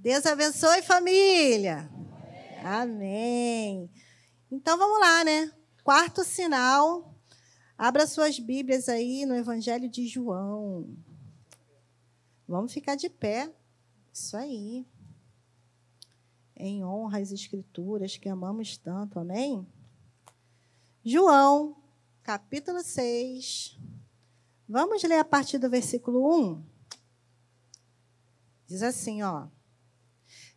Deus abençoe, família. Amém. Então vamos lá, né? Quarto sinal. Abra suas Bíblias aí no Evangelho de João. Vamos ficar de pé. Isso aí. Em honra às Escrituras que amamos tanto. Amém? João, capítulo 6. Vamos ler a partir do versículo 1. Diz assim, ó.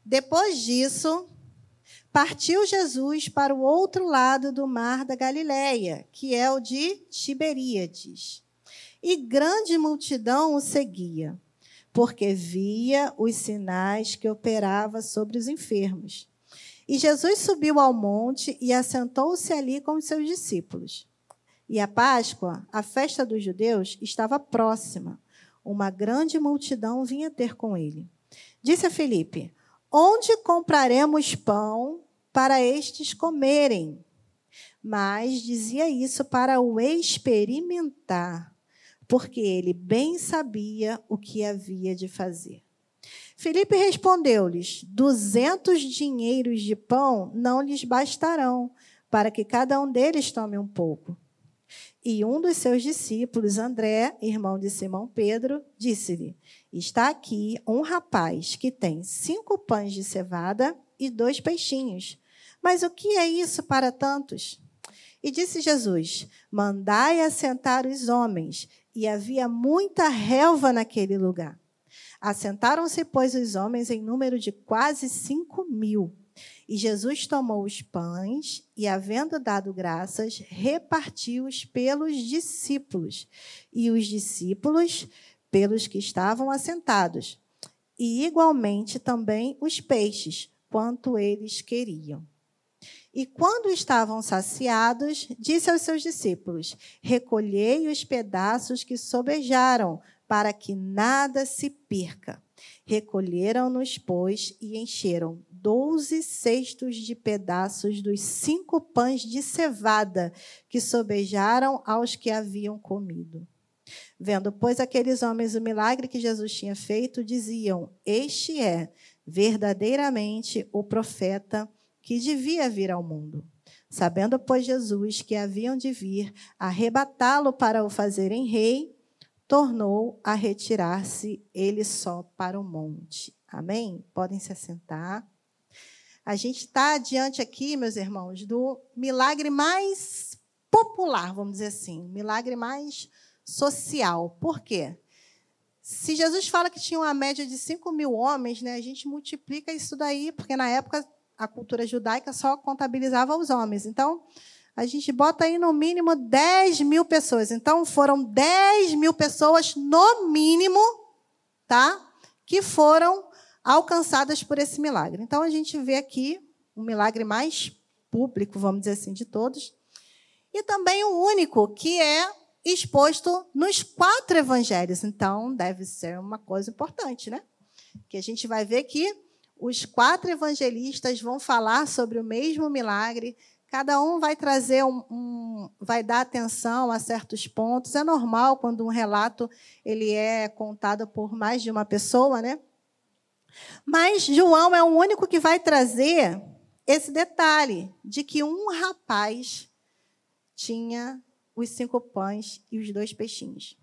Depois disso, partiu Jesus para o outro lado do mar da Galileia, que é o de Tiberíades. E grande multidão o seguia, porque via os sinais que operava sobre os enfermos. E Jesus subiu ao monte e assentou-se ali com os seus discípulos. E a Páscoa, a festa dos judeus, estava próxima. Uma grande multidão vinha ter com ele. Disse a Felipe: Onde compraremos pão para estes comerem? Mas dizia isso para o experimentar, porque ele bem sabia o que havia de fazer. Felipe respondeu-lhes: Duzentos dinheiros de pão não lhes bastarão, para que cada um deles tome um pouco. E um dos seus discípulos, André, irmão de Simão Pedro, disse-lhe: Está aqui um rapaz que tem cinco pães de cevada e dois peixinhos. Mas o que é isso para tantos? E disse Jesus: Mandai assentar os homens. E havia muita relva naquele lugar. Assentaram-se, pois, os homens em número de quase cinco mil. E Jesus tomou os pães e, havendo dado graças, repartiu-os pelos discípulos, e os discípulos pelos que estavam assentados, e igualmente também os peixes, quanto eles queriam. E quando estavam saciados, disse aos seus discípulos: Recolhei os pedaços que sobejaram, para que nada se perca. Recolheram-nos, pois, e encheram doze cestos de pedaços dos cinco pães de cevada que sobejaram aos que haviam comido. Vendo, pois, aqueles homens o milagre que Jesus tinha feito, diziam: Este é verdadeiramente o profeta que devia vir ao mundo. Sabendo, pois, Jesus que haviam de vir arrebatá-lo para o fazerem rei, tornou a retirar-se ele só para o monte. Amém? Podem se assentar. A gente está diante aqui, meus irmãos, do milagre mais popular, vamos dizer assim, milagre mais social. Por quê? Se Jesus fala que tinha uma média de 5 mil homens, né, a gente multiplica isso daí, porque na época a cultura judaica só contabilizava os homens. Então, a gente bota aí no mínimo 10 mil pessoas. Então, foram 10 mil pessoas, no mínimo, tá? Que foram alcançadas por esse milagre. Então, a gente vê aqui um milagre mais público, vamos dizer assim, de todos. E também o único, que é exposto nos quatro evangelhos. Então, deve ser uma coisa importante, né? Que a gente vai ver que os quatro evangelistas vão falar sobre o mesmo milagre, Cada um vai trazer um, um, vai dar atenção a certos pontos. É normal quando um relato ele é contado por mais de uma pessoa, né? Mas João é o único que vai trazer esse detalhe de que um rapaz tinha os cinco pães e os dois peixinhos.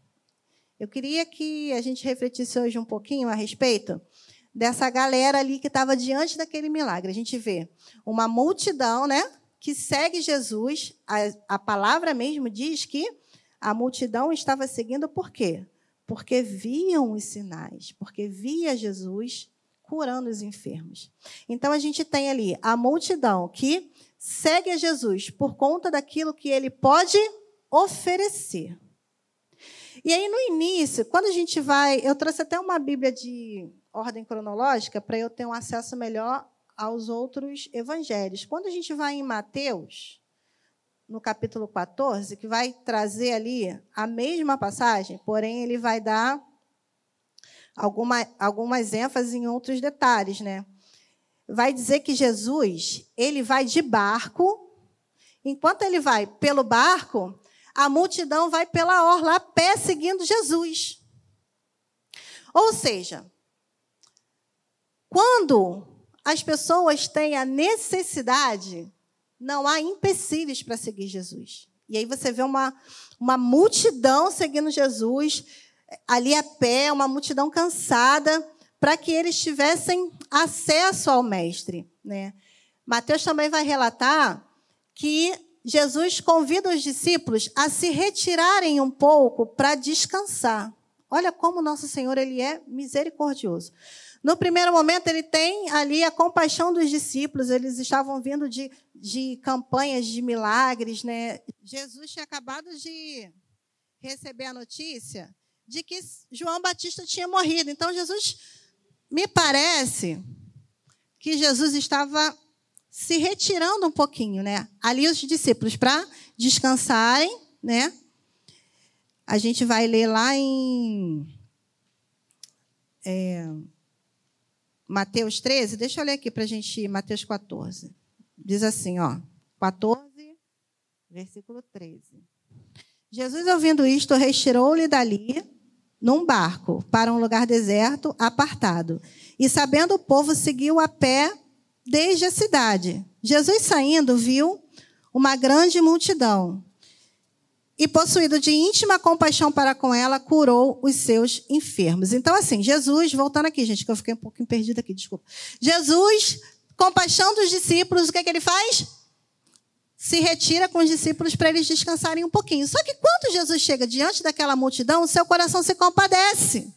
Eu queria que a gente refletisse hoje um pouquinho a respeito dessa galera ali que estava diante daquele milagre. A gente vê uma multidão, né? Que segue Jesus, a, a palavra mesmo diz que a multidão estava seguindo por quê? Porque viam os sinais, porque via Jesus curando os enfermos. Então a gente tem ali a multidão que segue a Jesus por conta daquilo que ele pode oferecer. E aí no início, quando a gente vai, eu trouxe até uma Bíblia de ordem cronológica para eu ter um acesso melhor aos outros evangelhos. Quando a gente vai em Mateus, no capítulo 14, que vai trazer ali a mesma passagem, porém ele vai dar alguma, algumas ênfases em outros detalhes, né? Vai dizer que Jesus, ele vai de barco, enquanto ele vai pelo barco, a multidão vai pela orla a pé seguindo Jesus. Ou seja, quando quando as pessoas têm a necessidade, não há empecilhos para seguir Jesus. E aí você vê uma, uma multidão seguindo Jesus, ali a pé, uma multidão cansada, para que eles tivessem acesso ao Mestre. Né? Mateus também vai relatar que Jesus convida os discípulos a se retirarem um pouco para descansar. Olha como nosso Senhor ele é misericordioso. No primeiro momento, ele tem ali a compaixão dos discípulos, eles estavam vindo de, de campanhas de milagres. Né? Jesus tinha acabado de receber a notícia de que João Batista tinha morrido. Então, Jesus, me parece que Jesus estava se retirando um pouquinho, né? Ali os discípulos para descansarem, né? A gente vai ler lá em é, Mateus 13, deixa eu ler aqui para a gente ir, Mateus 14. Diz assim, ó, 14, versículo 13. Jesus, ouvindo isto, retirou-lhe dali num barco para um lugar deserto, apartado. E sabendo o povo, seguiu a pé desde a cidade. Jesus saindo, viu uma grande multidão e, possuído de íntima compaixão para com ela, curou os seus enfermos. Então, assim, Jesus, voltando aqui, gente, que eu fiquei um pouquinho perdida aqui, desculpa. Jesus, compaixão dos discípulos, o que, é que ele faz? Se retira com os discípulos para eles descansarem um pouquinho. Só que quando Jesus chega diante daquela multidão, o seu coração se compadece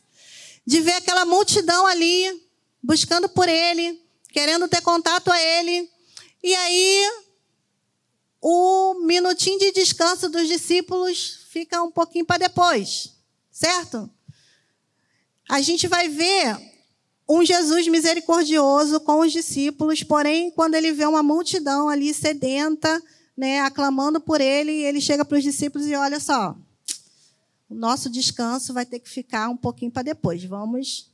de ver aquela multidão ali, buscando por ele, querendo ter contato a ele. E aí o minutinho de descanso dos discípulos fica um pouquinho para depois, certo? A gente vai ver um Jesus misericordioso com os discípulos, porém, quando ele vê uma multidão ali sedenta, né, aclamando por ele, ele chega para os discípulos e olha só, o nosso descanso vai ter que ficar um pouquinho para depois. Vamos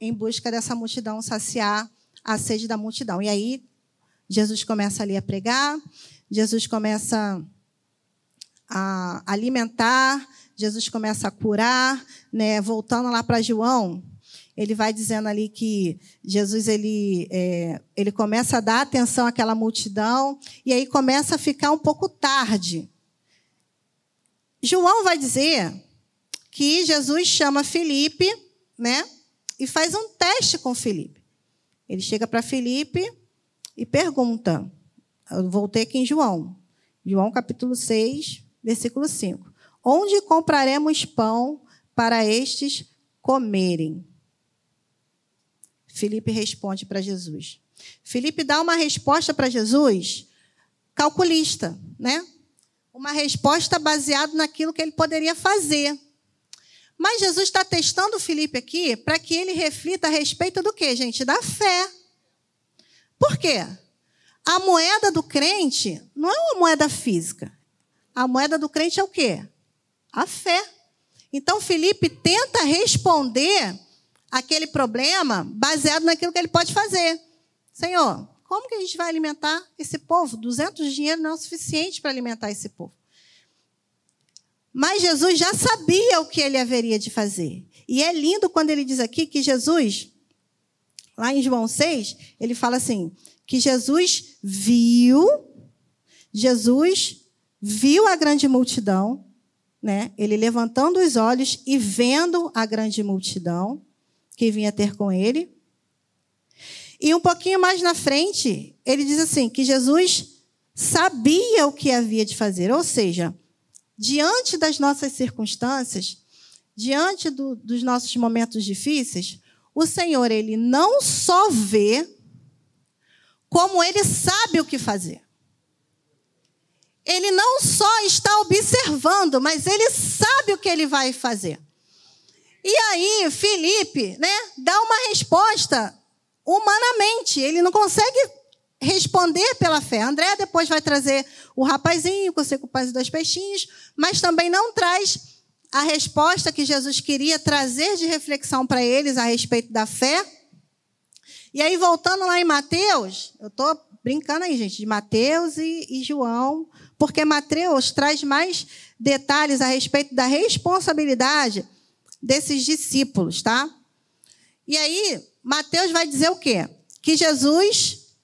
em busca dessa multidão saciar a sede da multidão. E aí Jesus começa ali a pregar, Jesus começa a alimentar, Jesus começa a curar, né? Voltando lá para João, ele vai dizendo ali que Jesus ele, é, ele começa a dar atenção àquela multidão e aí começa a ficar um pouco tarde. João vai dizer que Jesus chama Felipe, né? E faz um teste com Felipe. Ele chega para Felipe e pergunta: voltei aqui em João. João capítulo 6, versículo 5. Onde compraremos pão para estes comerem? Felipe responde para Jesus. Felipe dá uma resposta para Jesus calculista, né? Uma resposta baseada naquilo que ele poderia fazer. Mas Jesus está testando Felipe aqui para que ele reflita a respeito do que, gente? Da fé. Por quê? A moeda do crente não é uma moeda física. A moeda do crente é o quê? A fé. Então Felipe tenta responder aquele problema baseado naquilo que ele pode fazer. Senhor, como que a gente vai alimentar esse povo? 200 dinheiro não é o suficiente para alimentar esse povo. Mas Jesus já sabia o que ele haveria de fazer. E é lindo quando ele diz aqui que Jesus, lá em João 6, ele fala assim: que Jesus viu, Jesus viu a grande multidão, né? Ele levantando os olhos e vendo a grande multidão que vinha ter com ele. E um pouquinho mais na frente, ele diz assim: que Jesus sabia o que havia de fazer, ou seja, diante das nossas circunstâncias, diante do, dos nossos momentos difíceis, o Senhor, ele não só vê, como ele sabe o que fazer. Ele não só está observando, mas ele sabe o que ele vai fazer. E aí, Felipe, né, dá uma resposta humanamente. Ele não consegue responder pela fé. André depois vai trazer o rapazinho com cinco pães e dois peixinhos, mas também não traz a resposta que Jesus queria trazer de reflexão para eles a respeito da fé e aí, voltando lá em Mateus, eu estou brincando aí, gente, de Mateus e, e João, porque Mateus traz mais detalhes a respeito da responsabilidade desses discípulos, tá? E aí, Mateus vai dizer o quê? que Jesus,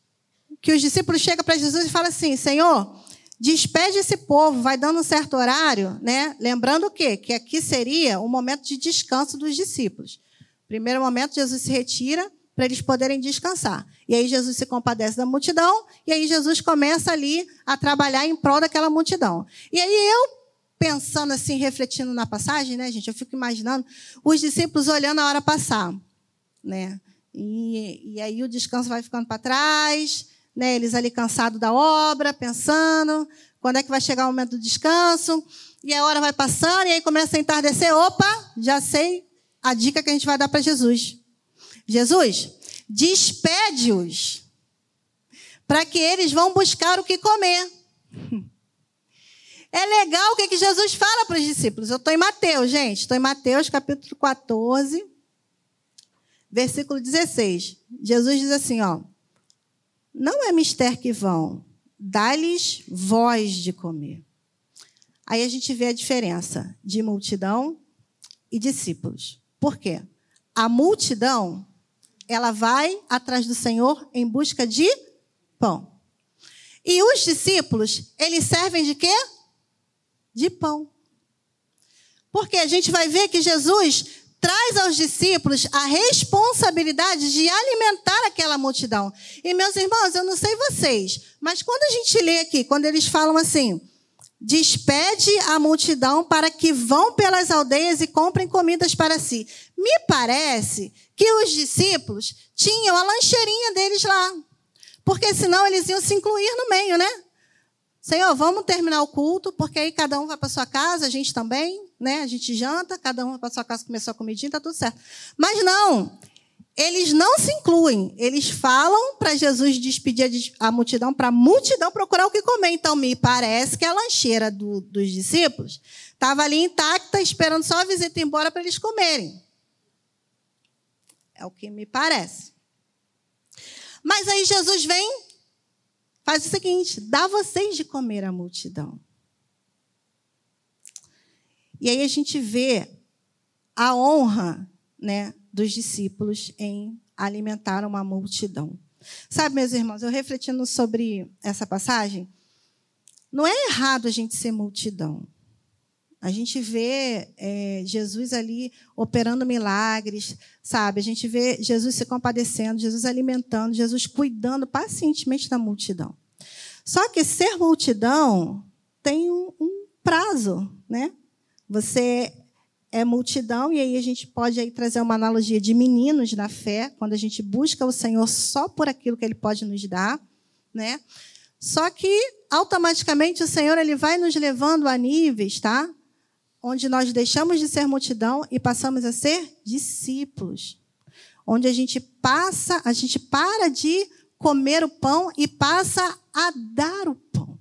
que os discípulos chegam para Jesus e falam assim: Senhor, despede esse povo, vai dando um certo horário, né? Lembrando o quê? Que aqui seria o momento de descanso dos discípulos. Primeiro momento, Jesus se retira para eles poderem descansar. E aí Jesus se compadece da multidão, e aí Jesus começa ali a trabalhar em prol daquela multidão. E aí eu, pensando assim, refletindo na passagem, né, gente, eu fico imaginando os discípulos olhando a hora passar, né? E, e aí o descanso vai ficando para trás, né? Eles ali cansados da obra, pensando quando é que vai chegar o momento do descanso. E a hora vai passando, e aí começa a entardecer. Opa, já sei a dica que a gente vai dar para Jesus. Jesus, despede-os para que eles vão buscar o que comer. É legal o que, Jesus fala para os discípulos. Eu estou em Mateus, gente. Estou em Mateus, capítulo 14, versículo 16. Jesus diz assim, ó. Não é mister que vão, dá-lhes voz de comer. Aí a gente vê a diferença de multidão e discípulos. Por quê? A multidão, ela vai atrás do Senhor em busca de pão. E os discípulos, eles servem de quê? De pão. Porque a gente vai ver que Jesus traz aos discípulos a responsabilidade de alimentar aquela multidão. E, meus irmãos, eu não sei vocês, mas quando a gente lê aqui, quando eles falam assim, despede a multidão para que vão pelas aldeias e comprem comidas para si. Me parece que os discípulos tinham a lancheirinha deles lá. Porque senão eles iam se incluir no meio, né? Senhor, vamos terminar o culto, porque aí cada um vai para sua casa, a gente também, né? A gente janta, cada um vai para sua casa comer sua comidinha, tá tudo certo. Mas não, eles não se incluem. Eles falam para Jesus despedir a multidão, para a multidão procurar o que comer. Então, me parece que a lancheira do, dos discípulos estava ali intacta, esperando só a visita embora para eles comerem. É o que me parece. Mas aí Jesus vem Faz o seguinte: dá vocês de comer a multidão. E aí a gente vê a honra né, dos discípulos em alimentar uma multidão. Sabe, meus irmãos, eu refletindo sobre essa passagem, não é errado a gente ser multidão. A gente vê é, Jesus ali operando milagres, sabe? A gente vê Jesus se compadecendo, Jesus alimentando, Jesus cuidando pacientemente da multidão. Só que ser multidão tem um, um prazo, né? Você é multidão, e aí a gente pode aí trazer uma analogia de meninos na fé, quando a gente busca o Senhor só por aquilo que Ele pode nos dar, né? Só que automaticamente o Senhor ele vai nos levando a níveis, tá? onde nós deixamos de ser multidão e passamos a ser discípulos. Onde a gente passa, a gente para de comer o pão e passa a dar o pão.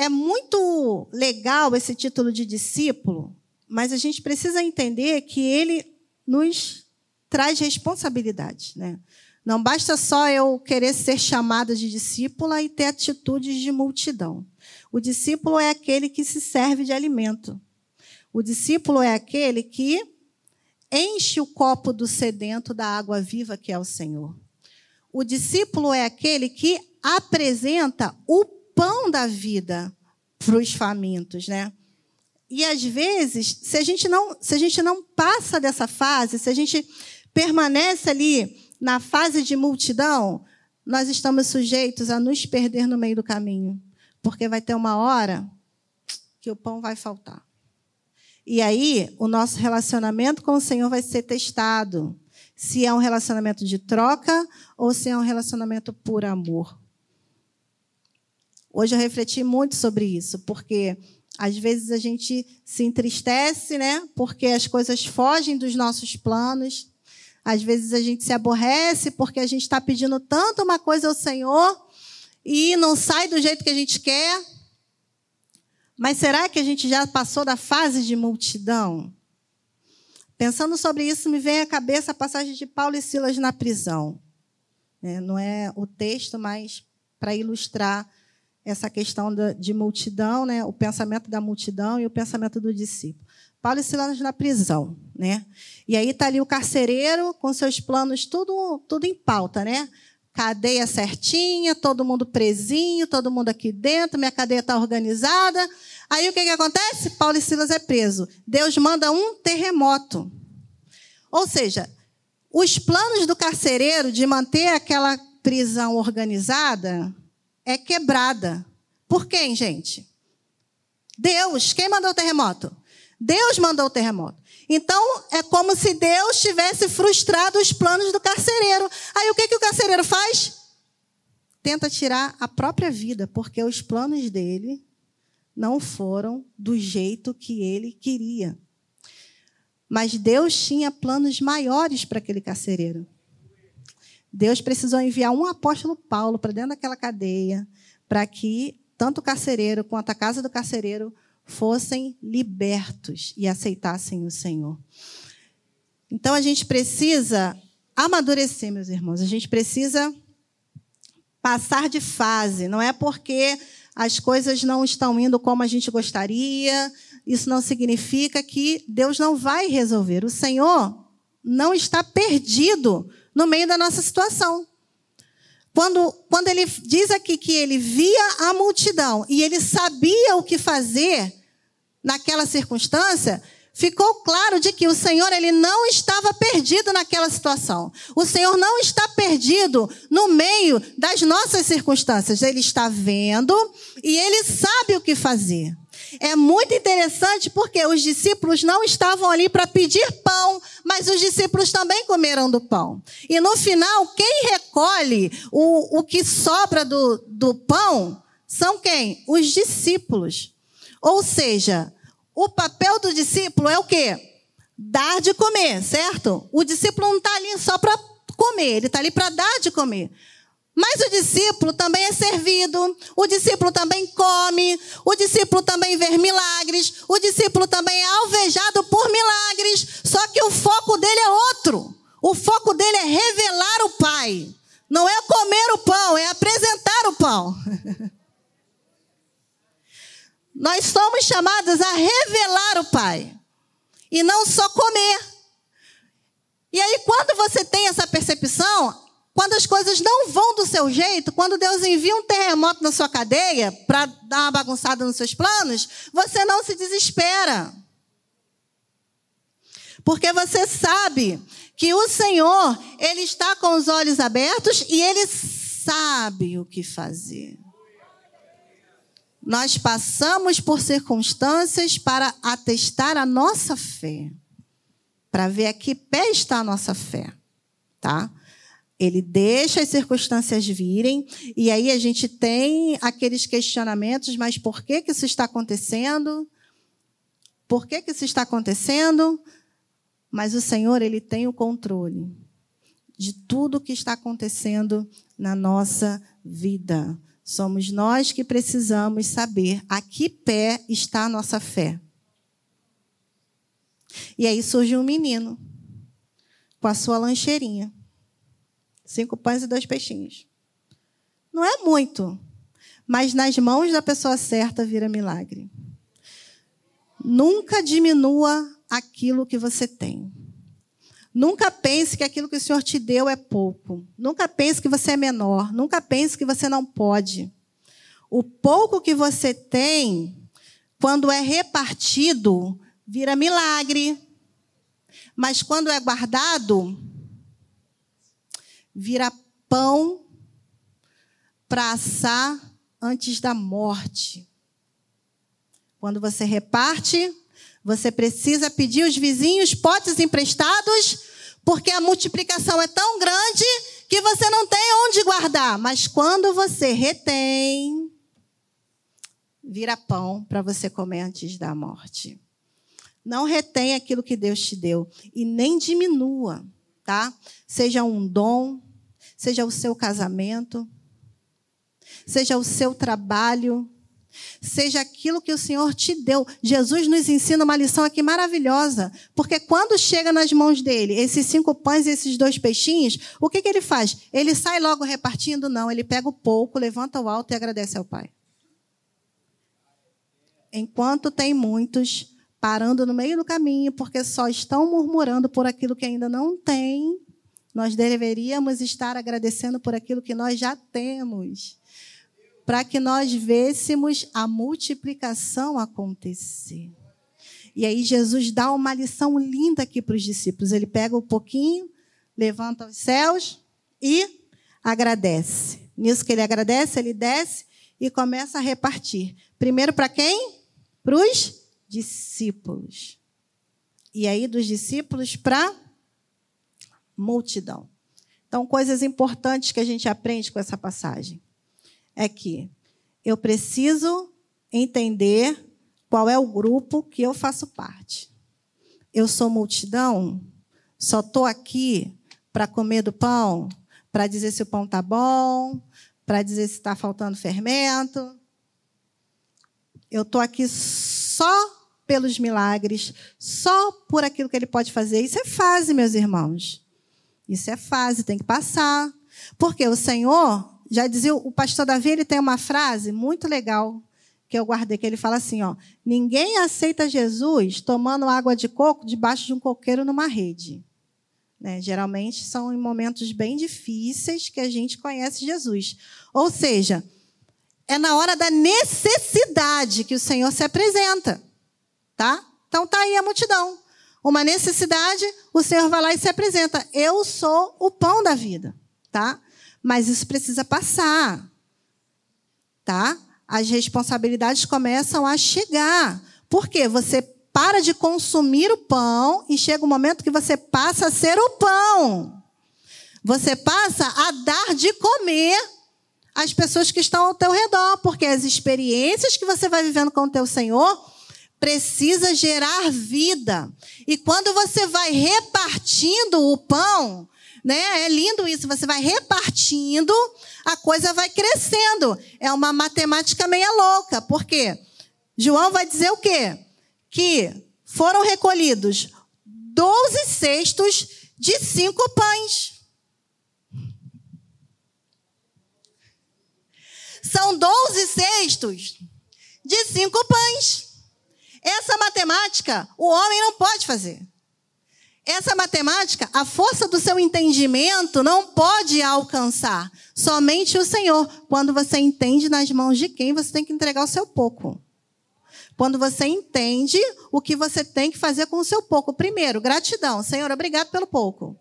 É muito legal esse título de discípulo, mas a gente precisa entender que ele nos traz responsabilidade, né? Não basta só eu querer ser chamada de discípula e ter atitudes de multidão. O discípulo é aquele que se serve de alimento. O discípulo é aquele que enche o copo do sedento da água viva que é o Senhor. O discípulo é aquele que apresenta o pão da vida para os famintos, né? E às vezes, se a gente não, se a gente não passa dessa fase, se a gente permanece ali na fase de multidão, nós estamos sujeitos a nos perder no meio do caminho. Porque vai ter uma hora que o pão vai faltar. E aí, o nosso relacionamento com o Senhor vai ser testado. Se é um relacionamento de troca ou se é um relacionamento por amor. Hoje eu refleti muito sobre isso, porque às vezes a gente se entristece, né? Porque as coisas fogem dos nossos planos. Às vezes a gente se aborrece porque a gente está pedindo tanto uma coisa ao Senhor e não sai do jeito que a gente quer. Mas será que a gente já passou da fase de multidão? Pensando sobre isso, me vem à cabeça a passagem de Paulo e Silas na prisão. É, não é o texto, mas para ilustrar essa questão de multidão, né? o pensamento da multidão e o pensamento do discípulo. Paulo e Silas na prisão, né? E aí tá ali o carcereiro com seus planos tudo, tudo em pauta, né? Cadeia certinha, todo mundo presinho, todo mundo aqui dentro, minha cadeia está organizada. Aí o que, que acontece? Paulo e Silas é preso. Deus manda um terremoto. Ou seja, os planos do carcereiro de manter aquela prisão organizada é quebrada. Por quem, gente? Deus. Quem mandou o terremoto? Deus mandou o terremoto. Então, é como se Deus tivesse frustrado os planos do carcereiro. Aí, o que, que o carcereiro faz? Tenta tirar a própria vida, porque os planos dele não foram do jeito que ele queria. Mas Deus tinha planos maiores para aquele carcereiro. Deus precisou enviar um apóstolo Paulo para dentro daquela cadeia, para que tanto o carcereiro quanto a casa do carcereiro fossem libertos e aceitassem o Senhor. Então a gente precisa amadurecer, meus irmãos. A gente precisa passar de fase. Não é porque as coisas não estão indo como a gente gostaria, isso não significa que Deus não vai resolver. O Senhor não está perdido no meio da nossa situação. Quando, quando ele diz aqui que ele via a multidão e ele sabia o que fazer naquela circunstância, ficou claro de que o Senhor ele não estava perdido naquela situação. O Senhor não está perdido no meio das nossas circunstâncias. Ele está vendo e ele sabe o que fazer. É muito interessante porque os discípulos não estavam ali para pedir pão, mas os discípulos também comeram do pão. E no final, quem recolhe o, o que sobra do, do pão são quem? Os discípulos. Ou seja, o papel do discípulo é o quê? Dar de comer, certo? O discípulo não está ali só para comer, ele está ali para dar de comer. Mas o discípulo também é servido, o discípulo também come, o discípulo também vê milagres, o discípulo também é alvejado por milagres, só que o foco dele é outro. O foco dele é revelar o Pai. Não é comer o pão, é apresentar o pão. Nós somos chamados a revelar o Pai e não só comer. E aí, quando você tem essa percepção, quando as coisas não vão do seu jeito, quando Deus envia um terremoto na sua cadeia para dar uma bagunçada nos seus planos, você não se desespera. Porque você sabe que o Senhor, Ele está com os olhos abertos e Ele sabe o que fazer. Nós passamos por circunstâncias para atestar a nossa fé, para ver a que pé está a nossa fé, tá? Ele deixa as circunstâncias virem, e aí a gente tem aqueles questionamentos, mas por que, que isso está acontecendo? Por que, que isso está acontecendo? Mas o Senhor, Ele tem o controle de tudo que está acontecendo na nossa vida. Somos nós que precisamos saber a que pé está a nossa fé. E aí surge um menino com a sua lancheirinha. Cinco pães e dois peixinhos. Não é muito, mas nas mãos da pessoa certa vira milagre. Nunca diminua aquilo que você tem. Nunca pense que aquilo que o Senhor te deu é pouco. Nunca pense que você é menor. Nunca pense que você não pode. O pouco que você tem, quando é repartido, vira milagre. Mas quando é guardado, vira pão para assar antes da morte. Quando você reparte, você precisa pedir os vizinhos potes emprestados, porque a multiplicação é tão grande que você não tem onde guardar. Mas quando você retém, vira pão para você comer antes da morte. Não retém aquilo que Deus te deu e nem diminua tá? Seja um dom, seja o seu casamento, seja o seu trabalho, seja aquilo que o Senhor te deu. Jesus nos ensina uma lição aqui maravilhosa, porque quando chega nas mãos dele esses cinco pães e esses dois peixinhos, o que, que ele faz? Ele sai logo repartindo? Não, ele pega o pouco, levanta o alto e agradece ao Pai. Enquanto tem muitos, parando no meio do caminho porque só estão murmurando por aquilo que ainda não têm. Nós deveríamos estar agradecendo por aquilo que nós já temos, para que nós vêssemos a multiplicação acontecer. E aí Jesus dá uma lição linda aqui para os discípulos. Ele pega um pouquinho, levanta os céus e agradece. Nisso que ele agradece, ele desce e começa a repartir. Primeiro para quem? Para os discípulos. E aí dos discípulos para multidão. Então, coisas importantes que a gente aprende com essa passagem é que eu preciso entender qual é o grupo que eu faço parte. Eu sou multidão? Só estou aqui para comer do pão? Para dizer se o pão está bom? Para dizer se está faltando fermento? Eu estou aqui só pelos milagres, só por aquilo que ele pode fazer. Isso é fase, meus irmãos. Isso é fase, tem que passar. Porque o Senhor, já dizia, o pastor Davi, ele tem uma frase muito legal que eu guardei, que ele fala assim, ó, ninguém aceita Jesus tomando água de coco debaixo de um coqueiro numa rede. Né? Geralmente são em momentos bem difíceis que a gente conhece Jesus. Ou seja, é na hora da necessidade que o Senhor se apresenta, tá? Então tá aí a multidão. Uma necessidade, o Senhor vai lá e se apresenta. Eu sou o pão da vida, tá? Mas isso precisa passar, tá? as responsabilidades começam a chegar. Por quê? Você para de consumir o pão e chega um momento que você passa a ser o pão. Você passa a dar de comer às pessoas que estão ao teu redor, porque as experiências que você vai vivendo com o teu Senhor precisa gerar vida. E quando você vai repartindo o pão, né? É lindo isso, você vai repartindo, a coisa vai crescendo. É uma matemática meia louca. Por quê? João vai dizer o quê? Que foram recolhidos 12 cestos de cinco pães. São 12 cestos de cinco pães. Essa matemática o homem não pode fazer. Essa matemática, a força do seu entendimento não pode alcançar. Somente o Senhor. Quando você entende nas mãos de quem, você tem que entregar o seu pouco. Quando você entende o que você tem que fazer com o seu pouco. Primeiro, gratidão. Senhor, obrigado pelo pouco.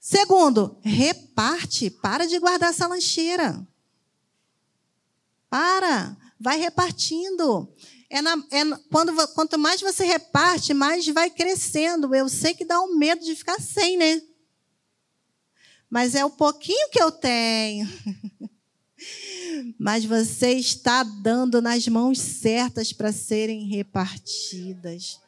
Segundo, reparte. Para de guardar essa lancheira. Para. Vai repartindo. É, na, é quando, quanto mais você reparte, mais vai crescendo. Eu sei que dá um medo de ficar sem, né? Mas é o pouquinho que eu tenho. Mas você está dando nas mãos certas para serem repartidas.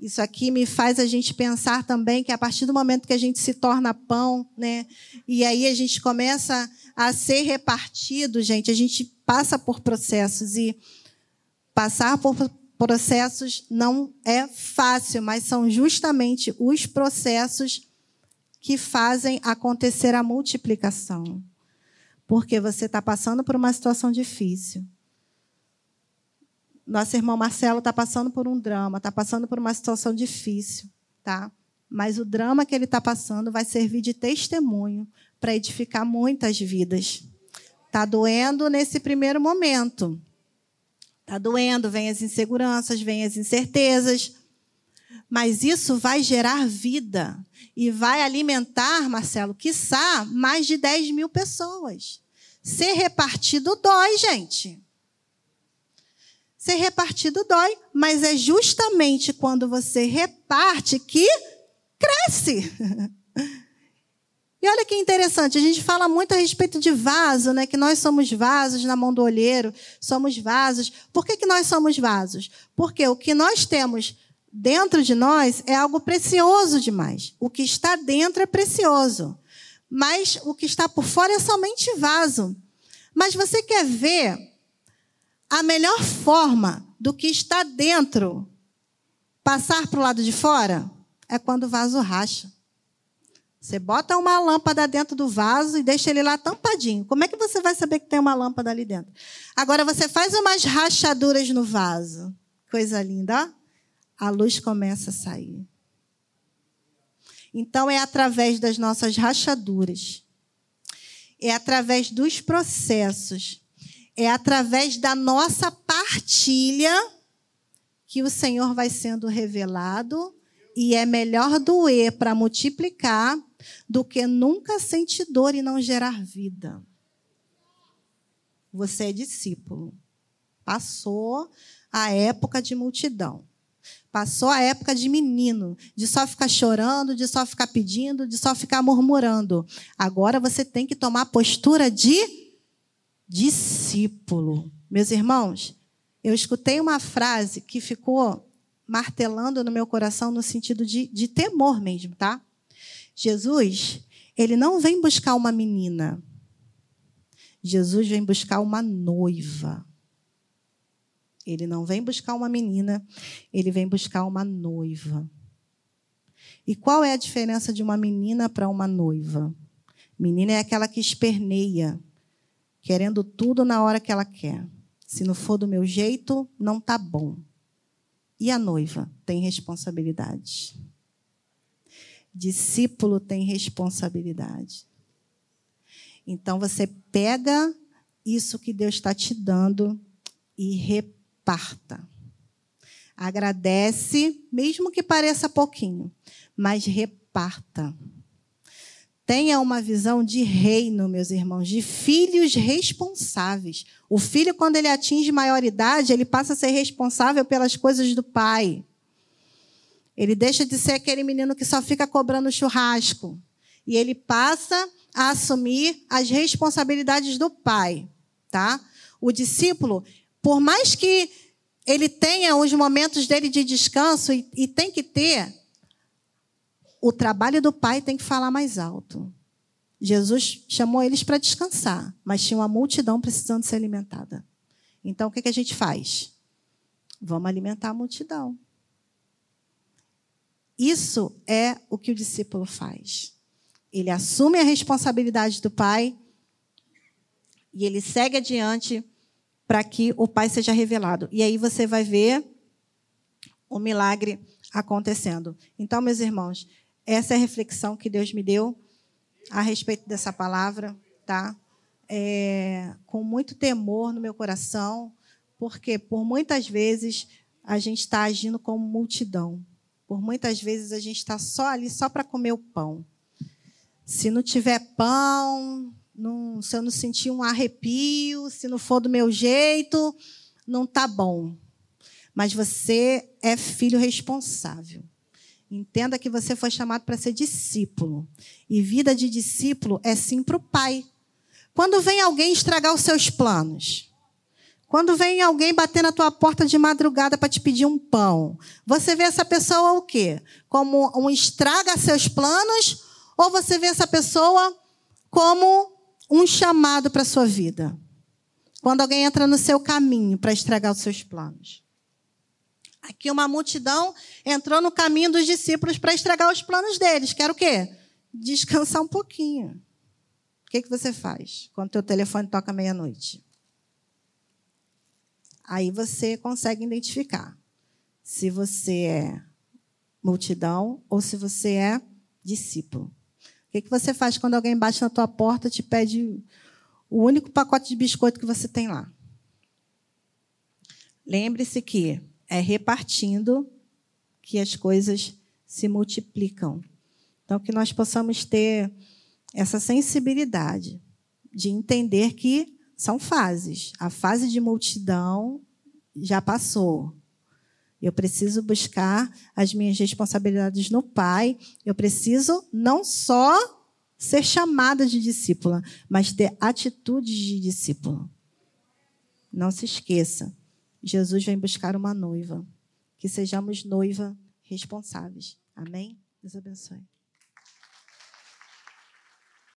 Isso aqui me faz a gente pensar também que a partir do momento que a gente se torna pão, né? E aí a gente começa a ser repartido, gente, a gente passa por processos e Passar por processos não é fácil, mas são justamente os processos que fazem acontecer a multiplicação. Porque você está passando por uma situação difícil. Nosso irmão Marcelo está passando por um drama, está passando por uma situação difícil, tá? Mas o drama que ele está passando vai servir de testemunho para edificar muitas vidas. Está doendo nesse primeiro momento, Está doendo, vem as inseguranças, vem as incertezas. Mas isso vai gerar vida e vai alimentar, Marcelo, quiçá, mais de 10 mil pessoas. Ser repartido dói, gente. Ser repartido dói, mas é justamente quando você reparte que cresce. E olha que interessante, a gente fala muito a respeito de vaso, né? Que nós somos vasos na mão do olheiro, somos vasos. Por que, que nós somos vasos? Porque o que nós temos dentro de nós é algo precioso demais. O que está dentro é precioso. Mas o que está por fora é somente vaso. Mas você quer ver a melhor forma do que está dentro passar para o lado de fora? É quando o vaso racha. Você bota uma lâmpada dentro do vaso e deixa ele lá tampadinho. Como é que você vai saber que tem uma lâmpada ali dentro? Agora você faz umas rachaduras no vaso. Coisa linda, ó. a luz começa a sair. Então, é através das nossas rachaduras, é através dos processos, é através da nossa partilha que o Senhor vai sendo revelado e é melhor doer para multiplicar do que nunca sentir dor e não gerar vida. Você é discípulo. Passou a época de multidão. Passou a época de menino, de só ficar chorando, de só ficar pedindo, de só ficar murmurando. Agora você tem que tomar postura de discípulo. Meus irmãos, eu escutei uma frase que ficou martelando no meu coração no sentido de, de temor mesmo, tá? Jesus, ele não vem buscar uma menina. Jesus vem buscar uma noiva. Ele não vem buscar uma menina, ele vem buscar uma noiva. E qual é a diferença de uma menina para uma noiva? Menina é aquela que esperneia, querendo tudo na hora que ela quer. Se não for do meu jeito, não tá bom. E a noiva tem responsabilidade. Discípulo tem responsabilidade. Então você pega isso que Deus está te dando e reparta. Agradece, mesmo que pareça pouquinho, mas reparta. Tenha uma visão de reino, meus irmãos, de filhos responsáveis. O filho, quando ele atinge maioridade, ele passa a ser responsável pelas coisas do pai. Ele deixa de ser aquele menino que só fica cobrando churrasco. E ele passa a assumir as responsabilidades do pai, tá? O discípulo, por mais que ele tenha os momentos dele de descanso e, e tem que ter, o trabalho do pai tem que falar mais alto. Jesus chamou eles para descansar, mas tinha uma multidão precisando ser alimentada. Então, o que, que a gente faz? Vamos alimentar a multidão. Isso é o que o discípulo faz. Ele assume a responsabilidade do pai e ele segue adiante para que o pai seja revelado. E aí você vai ver o milagre acontecendo. Então, meus irmãos, essa é a reflexão que Deus me deu a respeito dessa palavra, tá? É, com muito temor no meu coração, porque por muitas vezes a gente está agindo como multidão. Por muitas vezes a gente está só ali só para comer o pão. Se não tiver pão, não, se eu não sentir um arrepio, se não for do meu jeito, não tá bom. Mas você é filho responsável. Entenda que você foi chamado para ser discípulo. E vida de discípulo é sim para o pai. Quando vem alguém estragar os seus planos, quando vem alguém bater na tua porta de madrugada para te pedir um pão, você vê essa pessoa o quê? Como um estraga seus planos ou você vê essa pessoa como um chamado para a sua vida? Quando alguém entra no seu caminho para estragar os seus planos. Aqui uma multidão entrou no caminho dos discípulos para estragar os planos deles. Quer o quê? Descansar um pouquinho. O que, que você faz quando o teu telefone toca meia-noite? Aí você consegue identificar se você é multidão ou se você é discípulo. O que, você faz quando alguém bate na tua porta e te pede o único pacote de biscoito que você tem lá? Lembre-se que é repartindo que as coisas se multiplicam. Então, que nós possamos ter essa sensibilidade de entender que são fases. A fase de multidão já passou. Eu preciso buscar as minhas responsabilidades no Pai. Eu preciso não só ser chamada de discípula, mas ter atitudes de discípula. Não se esqueça. Jesus vem buscar uma noiva. Que sejamos noiva responsáveis. Amém? Deus abençoe.